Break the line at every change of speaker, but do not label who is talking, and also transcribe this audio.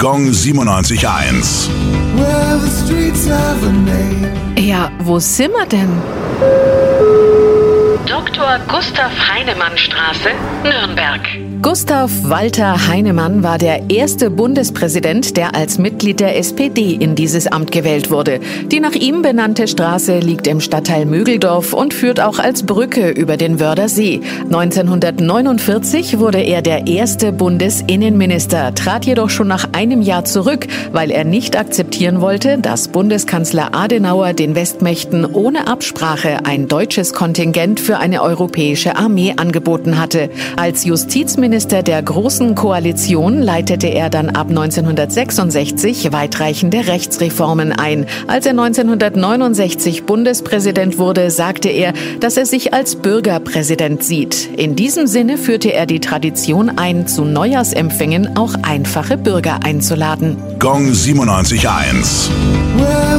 Gong 97.1.
Well, the streets have a name.
Ja, wo sind wir denn?
Dr. Gustav Heinemann Straße, Nürnberg.
Gustav Walter Heinemann war der erste Bundespräsident, der als Mitglied der SPD in dieses Amt gewählt wurde. Die nach ihm benannte Straße liegt im Stadtteil Mögeldorf und führt auch als Brücke über den Wörder See. 1949 wurde er der erste Bundesinnenminister, trat jedoch schon nach einem Jahr zurück, weil er nicht akzeptieren wollte, dass Bundeskanzler Adenauer den Westmächten ohne Absprache ein deutsches Kontingent für eine europäische Armee angeboten hatte. Als Justizminister der Großen Koalition leitete er dann ab 1966 weitreichende Rechtsreformen ein. Als er 1969 Bundespräsident wurde, sagte er, dass er sich als Bürgerpräsident sieht. In diesem Sinne führte er die Tradition ein, zu Neujahrsempfängen auch einfache Bürger einzuladen.
Gong 97.1.
Well,